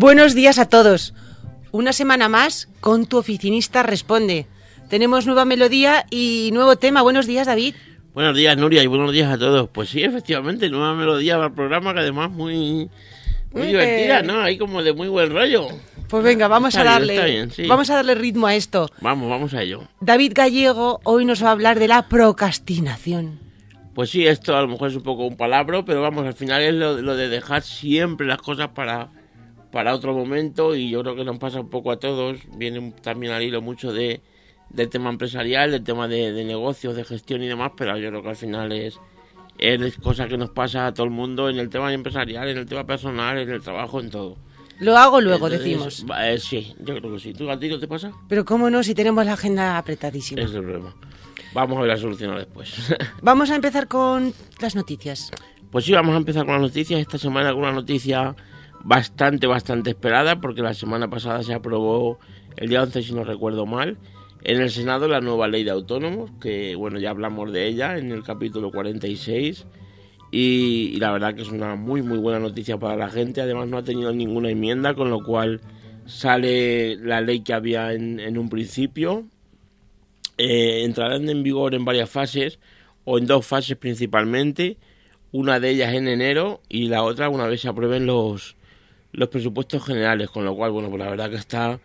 Buenos días a todos. Una semana más con tu oficinista responde. Tenemos nueva melodía y nuevo tema. Buenos días, David. Buenos días, Nuria, y buenos días a todos. Pues sí, efectivamente, nueva melodía para el programa que además muy, muy Mm, divertida, eh. ¿no? Ahí como de muy buen rollo. Pues venga, vamos Está a darle está bien, sí. vamos a darle ritmo a esto. Vamos, vamos a ello. David Gallego hoy nos va a hablar de la procrastinación. Pues sí, esto a lo mejor es un poco un palabra, pero vamos, al final es lo, lo de dejar siempre las cosas para, para otro momento y yo creo que nos pasa un poco a todos. Viene también al hilo mucho de, del tema empresarial, del tema de, de negocios, de gestión y demás, pero yo creo que al final es, es cosa que nos pasa a todo el mundo en el tema empresarial, en el tema personal, en el trabajo, en todo. Lo hago luego, Entonces, decimos. eh, sí, yo creo que sí. ¿Tú a ti no te pasa? Pero cómo no si tenemos la agenda apretadísima. Es el problema. Vamos a ver la solución después. Vamos a empezar con las noticias. Pues sí, vamos a empezar con las noticias. Esta semana con una noticia bastante, bastante esperada, porque la semana pasada se aprobó, el día 11 si no recuerdo mal, en el Senado la nueva ley de autónomos, que bueno, ya hablamos de ella en el capítulo 46. Y, y la verdad que es una muy, muy buena noticia para la gente. Además no ha tenido ninguna enmienda, con lo cual sale la ley que había en, en un principio. Eh, entrarán en vigor en varias fases, o en dos fases principalmente una de ellas en enero y la otra una vez se aprueben los, los presupuestos generales, con lo cual, bueno, pues la verdad que está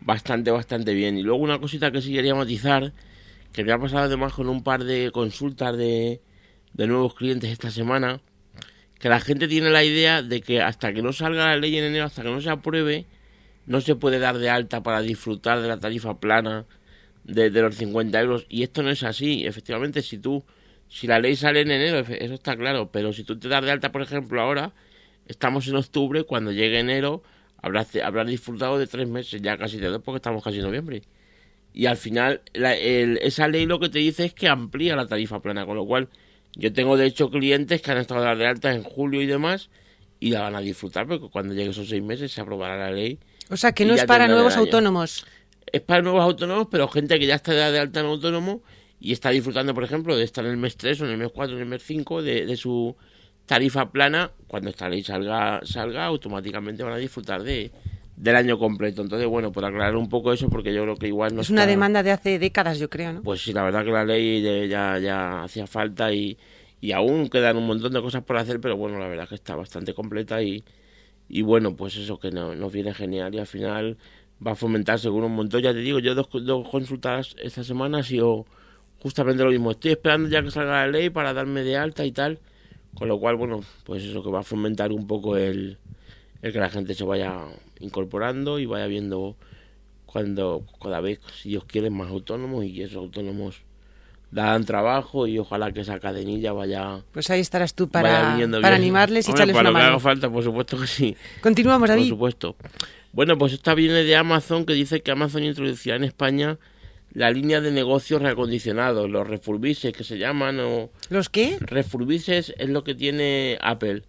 bastante, bastante bien. Y luego una cosita que sí quería matizar, que me ha pasado además con un par de consultas de, de nuevos clientes esta semana, que la gente tiene la idea de que hasta que no salga la ley en enero, hasta que no se apruebe, no se puede dar de alta para disfrutar de la tarifa plana de, de los 50 euros. Y esto no es así. Efectivamente, si tú si la ley sale en enero, eso está claro, pero si tú te das de alta, por ejemplo, ahora, estamos en octubre, cuando llegue enero, habrás, habrás disfrutado de tres meses, ya casi de dos, porque estamos casi en noviembre. Y al final, la- el- esa ley lo que te dice es que amplía la tarifa plana, con lo cual, yo tengo de hecho clientes que han estado de alta en julio y demás, y la van a disfrutar, porque cuando llegue esos seis meses se aprobará la ley. O sea, que no es para nuevos autónomos. Es para nuevos autónomos, pero gente que ya está de alta en autónomo y está disfrutando, por ejemplo, de estar en el mes 3 o en el mes 4 o en el mes 5 de, de su tarifa plana. Cuando esta ley salga, salga automáticamente van a disfrutar de, del año completo. Entonces, bueno, por aclarar un poco eso, porque yo creo que igual no es una demanda de hace décadas, yo creo, ¿no? Pues sí, la verdad que la ley de- ya, ya hacía falta y, y aún quedan un montón de cosas por hacer, pero bueno, la verdad que está bastante completa y, y bueno, pues eso que no- nos viene genial y al final va a fomentar seguro un montón. Ya te digo, yo dos, dos consultas esta semana ha sido justamente lo mismo. Estoy esperando ya que salga la ley para darme de alta y tal, con lo cual, bueno, pues eso que va a fomentar un poco el, el que la gente se vaya incorporando y vaya viendo cuando cada vez, si Dios quiere, más autónomos y que esos autónomos dan trabajo y ojalá que esa cadenilla vaya, Pues ahí estarás tú para, para animarles y Hombre, echarles para una lo que haga falta, por supuesto que sí. Continuamos, Por David. supuesto. Bueno, pues esta viene de Amazon que dice que Amazon introducirá en España la línea de negocios reacondicionados, los refurbises que se llaman o ¿Los qué? refurbises es lo que tiene Apple.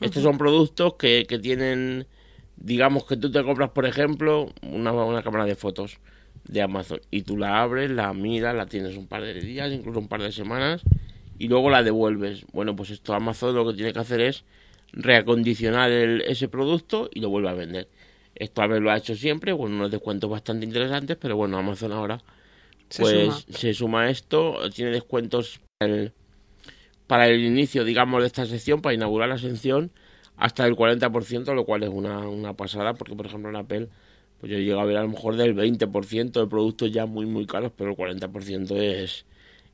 Estos son productos que, que tienen, digamos que tú te compras, por ejemplo, una, una cámara de fotos de Amazon y tú la abres, la miras, la tienes un par de días, incluso un par de semanas y luego la devuelves. Bueno, pues esto Amazon lo que tiene que hacer es reacondicionar el- ese producto y lo vuelve a vender. Esto Apple lo ha hecho siempre, con unos descuentos bastante interesantes, pero bueno, Amazon ahora Se pues suma. se suma a esto, tiene descuentos para el, para el inicio, digamos, de esta sección, para inaugurar la sección, hasta el 40%, lo cual es una, una pasada, porque por ejemplo en Apple, pues yo llego a ver a lo mejor del 20% de productos ya muy, muy caros, pero el 40% es,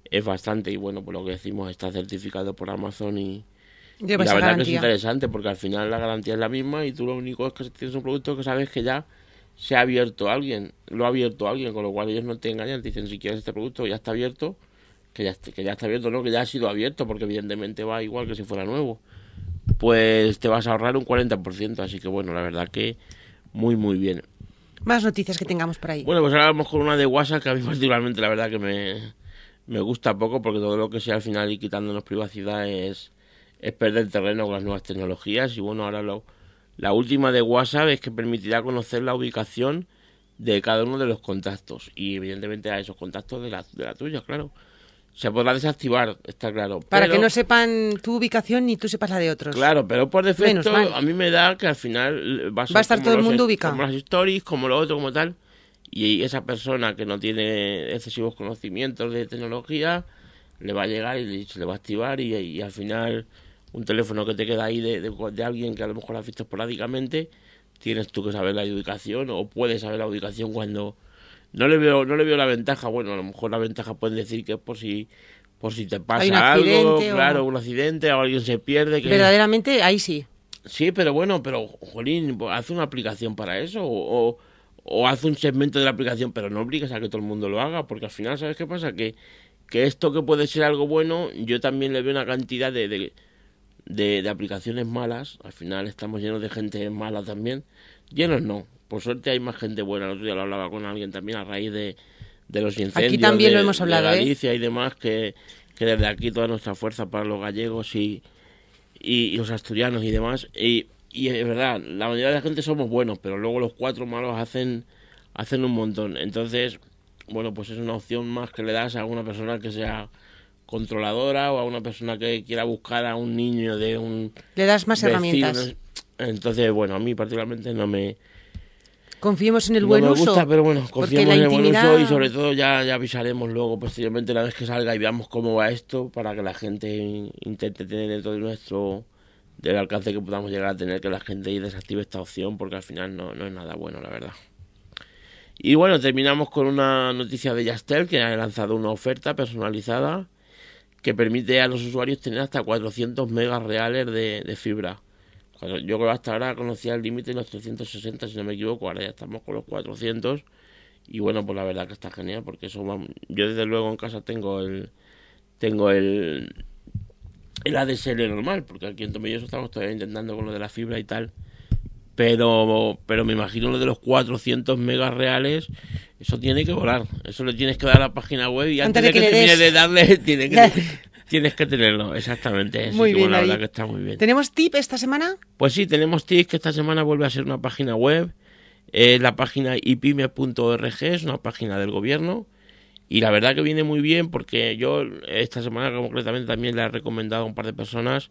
es bastante, y bueno, pues lo que decimos está certificado por Amazon y, la verdad que es interesante, porque al final la garantía es la misma y tú lo único es que tienes un producto que sabes que ya se ha abierto alguien, lo ha abierto alguien, con lo cual ellos no te engañan, te dicen si quieres este producto ya está abierto, que ya, que ya está abierto, no, que ya ha sido abierto, porque evidentemente va igual que si fuera nuevo, pues te vas a ahorrar un 40%, así que bueno, la verdad que muy muy bien. Más noticias que tengamos por ahí. Bueno, pues ahora vamos con una de WhatsApp que a mí particularmente la verdad que me, me gusta poco porque todo lo que sea al final y quitándonos privacidad es, es perder terreno con las nuevas tecnologías y bueno, ahora lo, la última de WhatsApp es que permitirá conocer la ubicación de cada uno de los contactos y evidentemente a esos contactos de la, de la tuya, claro. se podrá desactivar, está claro. Para Pero- que no sepan tu ubicación ni tú sepas la de otros. Claro, pero por defecto Menos a mí me da que al final va a, ser Va a estar todo el mundo ubicado. Como las stories, como lo otro, como tal. Y esa persona que no tiene excesivos conocimientos de tecnología le va a llegar y se le va a activar y, y al final un teléfono que te queda ahí de, de- de alguien que a lo mejor has visto esporádicamente, tienes tú que saber la ubicación o puedes saber la ubicación cuando no le veo no le veo la ventaja, bueno, a lo mejor la ventaja pueden decir que es por si por si te pasa algo, o- claro, un accidente o alguien se pierde que Verdaderamente, ahí sí. Sí, pero bueno, pero Jolín, haz una aplicación para eso o, o, o haz un segmento de la aplicación, pero no obligues a que todo el mundo lo haga, porque al final, ¿sabes qué pasa? Que, que esto que puede ser algo bueno, yo también le veo una cantidad de, de, de, de aplicaciones malas. Al final estamos llenos de gente mala también. Llenos no, por suerte hay más gente buena. El otro día lo hablaba con alguien también a raíz de, de los incendios. también de- lo hemos hablado, de ¿eh? Galicia y demás, que, que desde aquí toda nuestra fuerza para los gallegos y, y, y los asturianos y demás. Y, y es verdad, la mayoría de la gente somos buenos, pero luego los cuatro malos hacen, hacen un montón. Entonces, bueno, pues es una opción más que le das a una persona que sea controladora o a una persona que quiera buscar a un niño de un Le das más vecino. herramientas. Entonces, bueno, a mí particularmente no me, Confiemos en el no buen me uso. gusta, pero bueno, confiemos la en el buen uso y sobre todo ya, ya avisaremos luego posteriormente una vez que salga y veamos cómo va esto para que la gente intente tener dentro de nuestro del alcance que podamos llegar a tener que la gente desactive esta opción porque al final no, no es nada bueno la verdad. Y bueno, terminamos con una noticia de Yastel que ha lanzado una oferta personalizada que permite a los usuarios tener hasta 400 megas reales de, fibra. Yo creo que hasta ahora conocía el límite de los 360, si no me equivoco, ahora ya estamos con los 400. Y bueno, pues la verdad que está genial, porque eso yo desde luego en casa tengo el tengo el el ADSL normal, porque aquí en Tomelloso estamos todavía intentando con lo de la fibra y tal. Pero pero me imagino lo de los 400 megas reales, eso tiene que volar. Eso le tienes que dar a la página web y antes, Antes de que, que termine de darle, tiene que, tienes que tenerlo, exactamente. Muy bien, la verdad que está muy bien. ¿Tenemos tip esta semana? Pues sí, tenemos TIC que esta semana vuelve a ser una página web. Es la página ipime.org, es una página del gobierno. Y la verdad que viene muy bien porque yo esta semana concretamente también le he recomendado a un par de personas.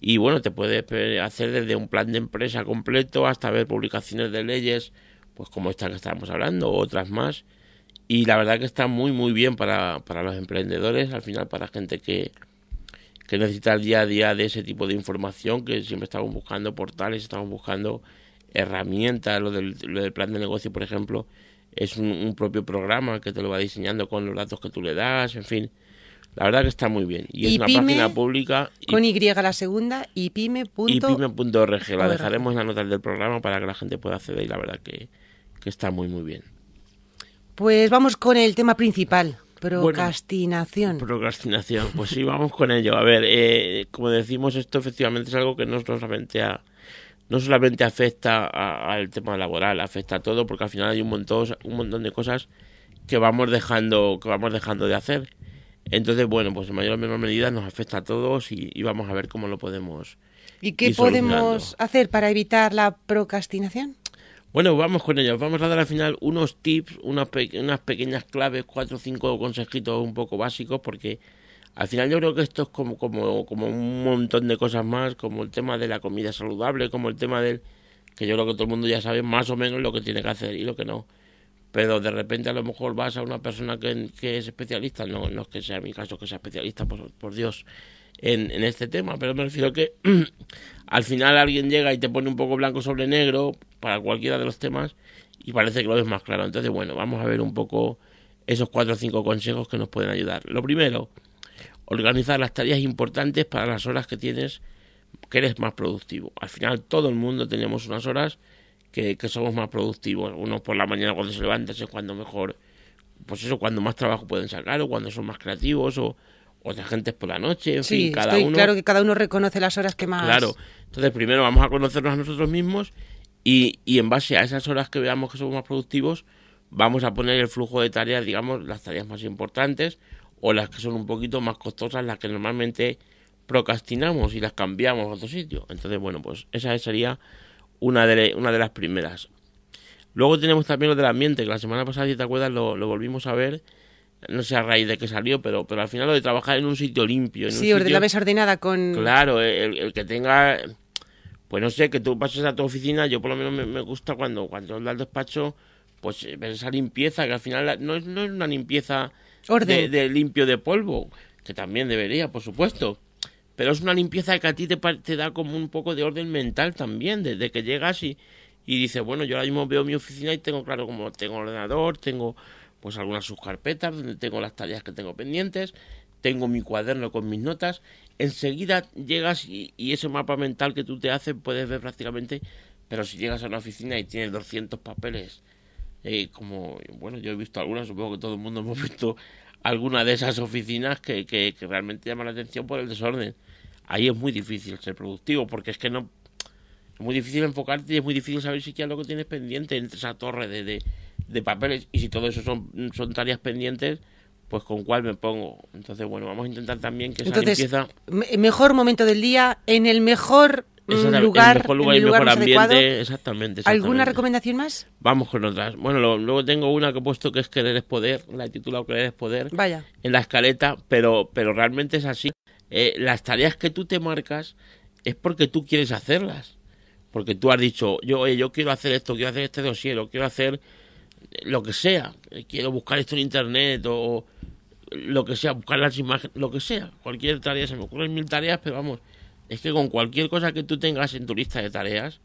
Y bueno, te puedes eh, hacer desde un plan de empresa completo hasta ver publicaciones de leyes, pues como esta que estábamos hablando, otras más. Y la verdad que está muy, muy bien para, para los emprendedores, al final para gente que, que necesita el día a día de ese tipo de información, que siempre estamos buscando portales, estamos buscando herramientas, lo del, lo del plan de negocio, por ejemplo, es un, un propio programa que te lo va diseñando con los datos que tú le das, en fin. La verdad que está muy bien. Y es una pyme, página pública y, Con Y la segunda y pyme. punto- y pyme.org. La dejaremos en las notas del programa para que la gente pueda acceder y la verdad que, que está muy muy bien. Pues vamos con el tema principal. Procrastinación. Procrastinación, pues sí, vamos con ello. A ver, eh, como decimos, esto efectivamente es algo que no solamente a- no solamente afecta al tema laboral, afecta a todo, porque al final hay un montón, un montón de cosas que vamos dejando, que vamos dejando de hacer. Entonces, bueno, pues en mayor o menor medida nos afecta a todos y, y vamos a ver cómo lo podemos. ¿Y qué podemos hacer para evitar la procrastinación? Bueno, vamos con ello. Vamos a dar al final unos tips, unas, pe- unas pequeñas claves, cuatro o cinco consejitos un poco básicos, porque al final yo creo que esto es como, como, como un montón de cosas más, como el tema de la comida saludable, como el tema del que yo creo que todo el mundo ya sabe más o menos lo que tiene que hacer y lo que no. Pero de repente a lo mejor vas a una persona que, que es especialista, no, no es que sea mi caso que sea especialista, por, Dios, en, en este tema, pero me refiero que al final alguien llega y te pone un poco blanco sobre negro para cualquiera de los temas y parece que lo ves más claro. Entonces, bueno, vamos a ver un poco esos cuatro o cinco consejos que nos pueden ayudar. Lo primero, organizar las tareas importantes para las horas que tienes que eres más productivo. Al final todo el mundo tenemos unas horas que, que somos más productivos. Uno por la mañana cuando se levanta es cuando mejor, pues eso, cuando más trabajo pueden sacar o cuando son más creativos o otra gente es por la noche, en sí, fin, cada estoy uno. claro que cada uno reconoce las horas que más. Claro. Entonces, primero vamos a conocernos a nosotros mismos y, y en base a esas horas que veamos que somos más productivos, vamos a poner el flujo de tareas, digamos, las tareas más importantes o las que son un poquito más costosas, las que normalmente procrastinamos y las cambiamos a otro sitio. Entonces, bueno, pues esa sería una de, una de las primeras. Luego tenemos también lo del ambiente, que la semana pasada, si te acuerdas, lo, lo volvimos a ver, no sé a raíz de qué salió, pero, pero al final lo de trabajar en un sitio limpio. En sí, un sitio- la mesa ordenada con... Claro, el, el que tenga, pues no sé, que tú pases a tu oficina, yo por lo menos me, me gusta cuando, cuando al despacho, pues eh, ver esa limpieza, que al final no es, no es una limpieza Orden. de, de limpio de polvo, que también debería, por supuesto, pero es una limpieza que a ti te, te da como un poco de orden mental también, desde que llegas y, y dices, bueno, yo ahora mismo veo mi oficina y tengo claro como tengo ordenador, tengo pues algunas subcarpetas donde tengo las tareas que tengo pendientes, tengo mi cuaderno con mis notas, enseguida llegas y, y ese mapa mental que tú te haces puedes ver prácticamente, pero si llegas a una oficina y tienes 200 papeles, eh, como, bueno, yo he visto algunas, supongo que todo el mundo hemos visto alguna de esas oficinas que, que, que realmente llaman la atención por el desorden. Ahí es muy difícil ser productivo, porque es que no... Es muy difícil enfocarte y es muy difícil saber si es lo que tienes pendiente entre esa torre de, de, de papeles y si todo eso son, son tareas pendientes, pues con cuál me pongo. Entonces, bueno, vamos a intentar también que esa Entonces, limpieza... mejor momento del día, en el mejor Exactamente, lugar, el mejor lugar el lugar mejor ambiente, adecuado. exactamente, ¿Alguna recomendación más? Vamos con otras. Bueno, lo- luego tengo una que he puesto que es Querer es Poder, la he titulado Querer es Poder, Vaya. en la escaleta, pero, pero realmente es así. Eh, las tareas que tú te marcas es porque tú quieres hacerlas. Porque tú has dicho, yo, oye, yo quiero hacer esto, quiero hacer este dossier, o quiero hacer lo que sea. Eh, Quiero buscar esto en internet o lo que sea, buscar las imágenes, lo que sea. Cualquier tarea, se me ocurren mil tareas, pero vamos, es que con cualquier cosa que tú tengas en tu lista de tareas,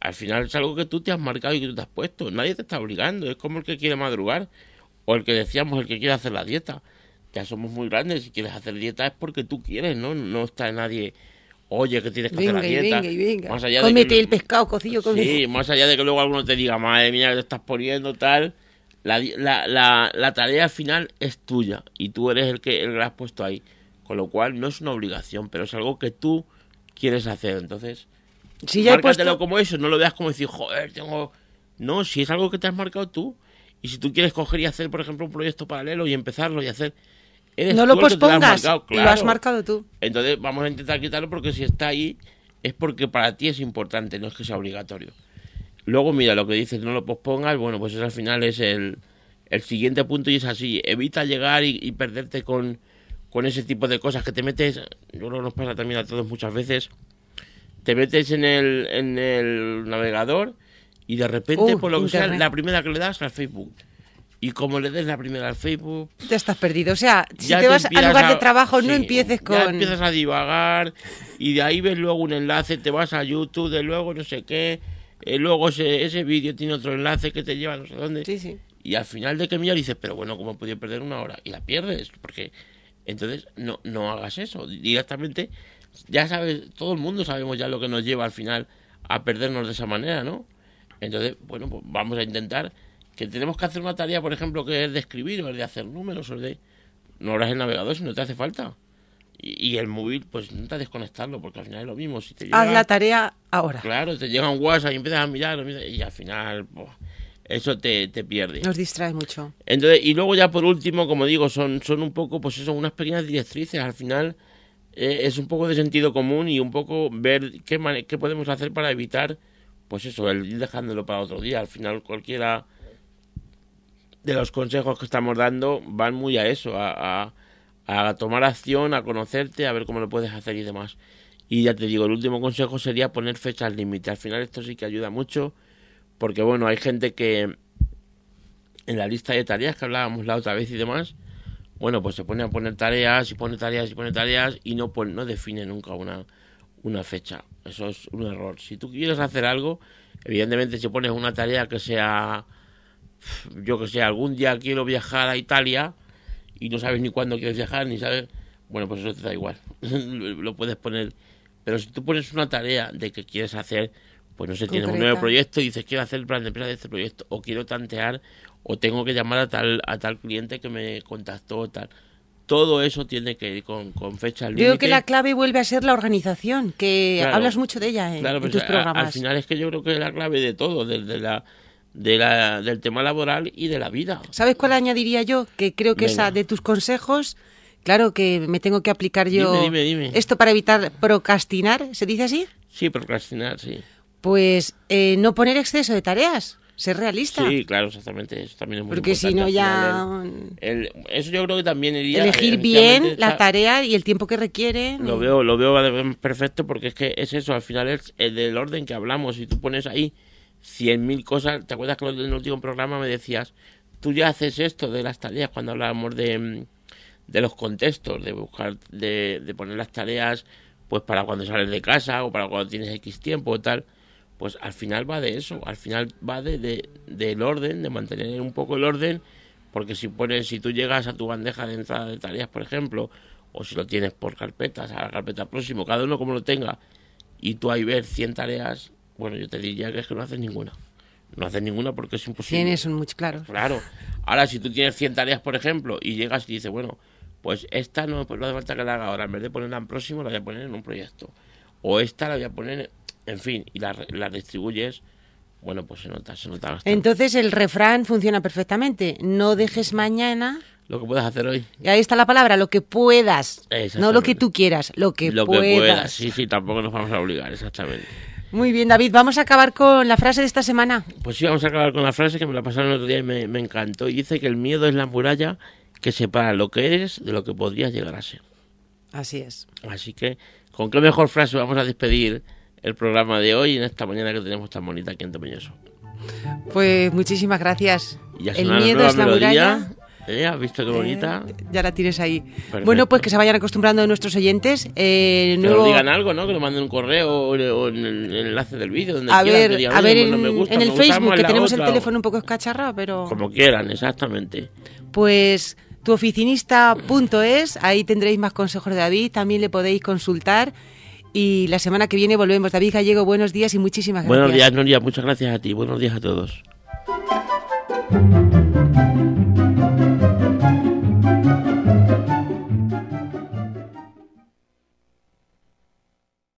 al final es algo que tú te has marcado y que tú te has puesto. Nadie te está obligando. Es como el que quiere madrugar o el que decíamos, el que quiere hacer la dieta. Ya somos muy grandes. Si quieres hacer dieta es porque tú quieres, ¿no? No está nadie, oye, que tienes que Venga, hacer la dieta. venga, venga. Más allá de Cómete que- el pescado cocido con Sí, más allá de que luego alguno te diga, madre mía, que te estás poniendo tal. La, la, la, la tarea final es tuya y tú eres el que, el que la has puesto ahí. Con lo cual no es una obligación, pero es algo que tú quieres hacer. Entonces, Si ya puesto... como eso, no lo veas como decir, joder, tengo... No, si es algo que te has marcado tú. Y si tú quieres coger y hacer, por ejemplo, un proyecto paralelo y empezarlo y hacer... eres No lo te lo has pospongas, marcado, lo has claro. marcado tú. Entonces vamos a intentar quitarlo porque si está ahí es porque para ti es importante, no es que sea obligatorio. Luego, mira, lo que dices, no lo pospongas, bueno, pues eso al final es el, el siguiente punto y es así. Evita llegar y, y perderte con, con ese tipo de cosas que te metes, yo creo que nos pasa también a todos muchas veces, te metes en el, en el navegador y de repente, Uh, por lo que sea, Internet. la primera que le das al Facebook. Y como le des la primera al Facebook, Te estás perdido. O sea, si ya te vas al lugar a- de trabajo, no sí, empieces Ya con... empiezas a divagar y de ahí ves luego un enlace, te vas a YouTube, de luego no sé qué, eh, luego ese, ese vídeo tiene otro enlace que te lleva a no sé dónde. Sí, sí. Y al final de que miras dices, pero bueno, ¿cómo he podido perder una hora? Y la pierdes, porque entonces no, no hagas eso. Directamente, ya sabes, todo el mundo sabemos ya lo que nos lleva al final a perdernos de esa manera, ¿no? Entonces, bueno, pues vamos a intentar que tenemos que hacer una tarea, por ejemplo, que es de escribir o es de hacer números o es de... No abras el navegador si no te hace falta. Y, y el móvil, pues intenta desconectarlo, porque al final es lo mismo. Si te Haz llega- la tarea ahora. Claro, te llega un WhatsApp y empiezas a mirar y al final pues, eso te, te pierde. Nos distrae mucho. Entonces, y luego ya por último, como digo, son, son un poco, pues eso, unas pequeñas directrices. Al final eh, es un poco de sentido común y un poco ver qué, qué podemos hacer para evitar, pues eso, el ir dejándolo para otro día. Al final cualquiera de los consejos que estamos dando van muy a eso, a, a- a tomar acción, a conocerte, a ver cómo lo puedes hacer y demás. Y ya te digo, el último consejo sería poner fechas límite. Al final esto sí que ayuda mucho, porque bueno, hay gente que en la lista de tareas que hablábamos la otra vez y demás, bueno, pues se pone a poner tareas y pone tareas y pone tareas y no, pon- no define nunca una, una fecha. Eso es un error. Si tú quieres hacer algo, evidentemente si pones una tarea que sea, yo que sé, algún día quiero viajar a Italia y no sabes ni cuándo quieres viajar, ni sabes, bueno, pues eso te da igual. Lo puedes poner. Pero si tú pones una tarea de que quieres hacer, pues no sé, tienes un Concreta. nuevo proyecto y dices quiero hacer el plan de empresa de este proyecto, o quiero tantear, o tengo que llamar a tal, a tal cliente que me contactó, tal. Todo eso tiene que ir con, con fecha Yo límite. creo que la clave vuelve a ser la organización, que Claro. hablas mucho de ella en, Claro, en pues tus a- programas. al final es que yo creo que es la clave de todo, desde la, de la, del tema laboral y de la vida. ¿Sabes cuál añadiría yo? Que creo que Venga. esa de tus consejos, claro que me tengo que aplicar yo. Dime, dime, dime. Esto para evitar procrastinar, ¿se dice así? Sí, procrastinar, sí. Pues eh, no poner exceso de tareas. ser realista. Sí, claro, exactamente. Eso también es muy Porque si no ya... El- el- eso yo creo que también iría... Elegir bien la tarea y el tiempo que requiere. Lo veo, lo veo perfecto porque es que es eso, al final es el del orden que hablamos. Si tú pones ahí 100.000 cosas, ¿te acuerdas que en el último programa me decías, tú ya haces esto de las tareas cuando hablábamos de, de los contextos, de buscar, de, de poner las tareas pues para cuando sales de casa o para cuando tienes X tiempo o tal? Pues al final va de eso, al final va de, de- del orden, de mantener un poco el orden, porque si pones, si tú llegas a tu bandeja de entrada de tareas, por ejemplo, o si lo tienes por carpetas, a la carpeta próximo, cada uno como lo tenga, y tú ahí ves 100 tareas, bueno, yo te diría que es que no haces ninguna. No haces ninguna porque es imposible. Tienes un mucho claro. Claro. Ahora, si tú tienes 100 tareas, por ejemplo, y llegas y dices, bueno, pues esta no, pues no hace falta que la haga ahora. En vez de ponerla en próximo, la voy a poner en un proyecto. O esta la voy a poner, en fin, y la, la distribuyes, bueno, pues se nota, se nota bastante. Entonces el refrán funciona perfectamente. No dejes mañana. Lo que puedes hacer hoy. Y ahí está la palabra, lo que puedas. No lo que tú quieras, lo que lo puedas. que puedas. Sí, sí, tampoco nos vamos a obligar, exactamente. Muy bien, David, vamos a acabar con la frase de esta semana. Pues sí, vamos a acabar con la frase que me la pasaron el otro día y me, me encantó. Y dice que el miedo es la muralla que separa lo que eres de lo que podrías llegar a ser. Así es. Así que, ¿con qué mejor frase vamos a despedir el programa de hoy en esta mañana que tenemos tan bonita aquí en Tomelloso? Pues muchísimas gracias. Y El miedo es la melodía. muralla. ¿Eh? ¿Has visto qué bonita? Eh, ya la tienes ahí. Perfecto. Bueno, pues que se vayan acostumbrando nuestros oyentes. Eh, Que nuevo... nos digan algo, ¿no? Que nos manden un correo o, o en el, en el enlace del vídeo. Donde A quieran, ver, digan, a "Oye, ver en, no me gusta, en el Facebook, que tenemos el otra", o teléfono un poco escacharrado, pero... Como quieran, exactamente. Pues tuoficinista.es, ahí tendréis más consejos de David, también le podéis consultar. Y la semana que viene volvemos. David Gallego, buenos días y muchísimas gracias. Buenos días, Noria. Muchas gracias a ti. Buenos días a todos.